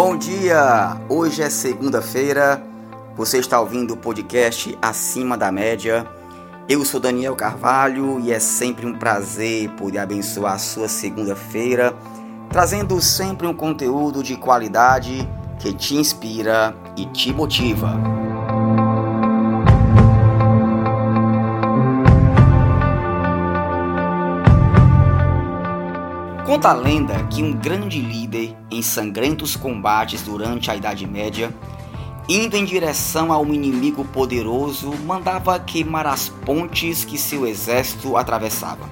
Bom dia! Hoje é segunda-feira. Você está ouvindo o podcast Acima da Média. Eu sou Daniel Carvalho e é sempre um prazer poder abençoar a sua segunda-feira, trazendo sempre um conteúdo de qualidade que te inspira e te motiva. Conta a lenda que um grande líder em sangrentos combates durante a Idade Média, indo em direção a um inimigo poderoso, mandava queimar as pontes que seu exército atravessava.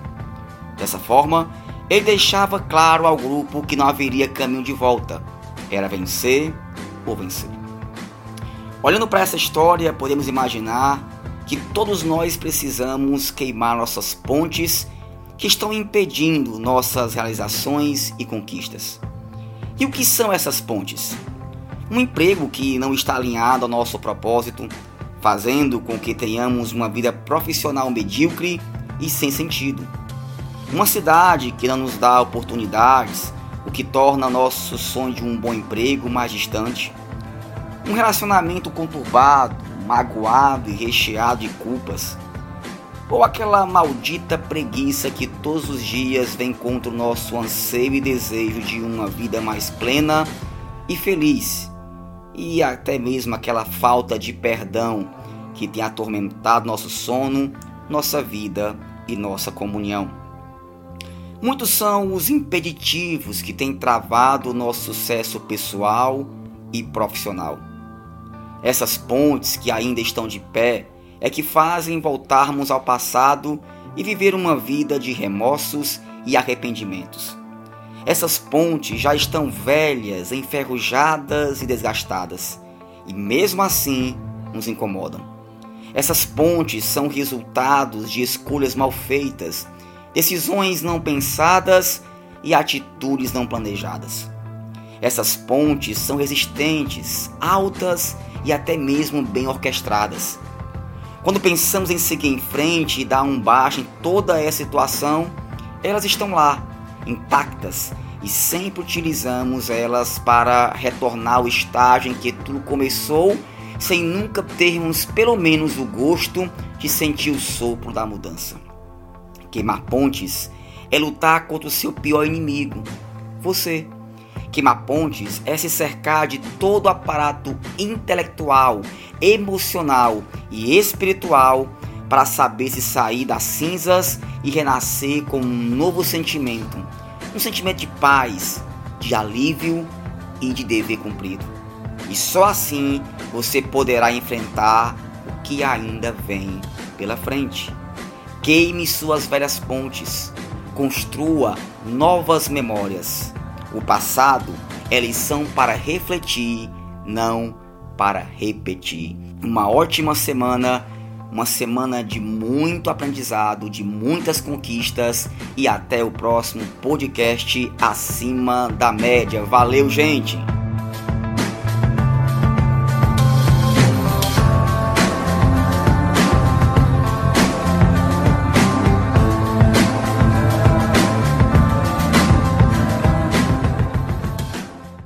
Dessa forma, ele deixava claro ao grupo que não haveria caminho de volta, era vencer ou vencer. Olhando para essa história, podemos imaginar que todos nós precisamos queimar nossas pontes que estão impedindo nossas realizações e conquistas. E o que são essas pontes? Um emprego que não está alinhado ao nosso propósito, fazendo com que tenhamos uma vida profissional medíocre e sem sentido. Uma cidade que não nos dá oportunidades, o que torna nosso sonho de um bom emprego mais distante. Um relacionamento conturbado, magoado e recheado de culpas ou aquela maldita preguiça que todos os dias vem contra o nosso anseio e desejo de uma vida mais plena e feliz, e até mesmo aquela falta de perdão que tem atormentado nosso sono, nossa vida e nossa comunhão. Muitos são os impeditivos que têm travado o nosso sucesso pessoal e profissional. Essas pontes que ainda estão de pé é que fazem voltarmos ao passado e viver uma vida de remorsos e arrependimentos. Essas pontes já estão velhas, enferrujadas e desgastadas, e mesmo assim nos incomodam. Essas pontes são resultados de escolhas mal feitas, decisões não pensadas e atitudes não planejadas. Essas pontes são resistentes, altas e até mesmo bem orquestradas quando pensamos em seguir em frente e dar um baixo em toda essa situação, elas estão lá, intactas, e sempre utilizamos elas para retornar ao estágio em que tudo começou, sem nunca termos pelo menos o gosto de sentir o sopro da mudança. Queimar pontes é lutar contra o seu pior inimigo, você. Queimar pontes é se cercar de todo o aparato intelectual, emocional e espiritual para saber se sair das cinzas e renascer com um novo sentimento, um sentimento de paz, de alívio e de dever cumprido. E só assim você poderá enfrentar o que ainda vem pela frente. Queime suas velhas pontes, construa novas memórias. O passado é lição para refletir, não para repetir. Uma ótima semana, uma semana de muito aprendizado, de muitas conquistas e até o próximo podcast acima da média. Valeu, gente!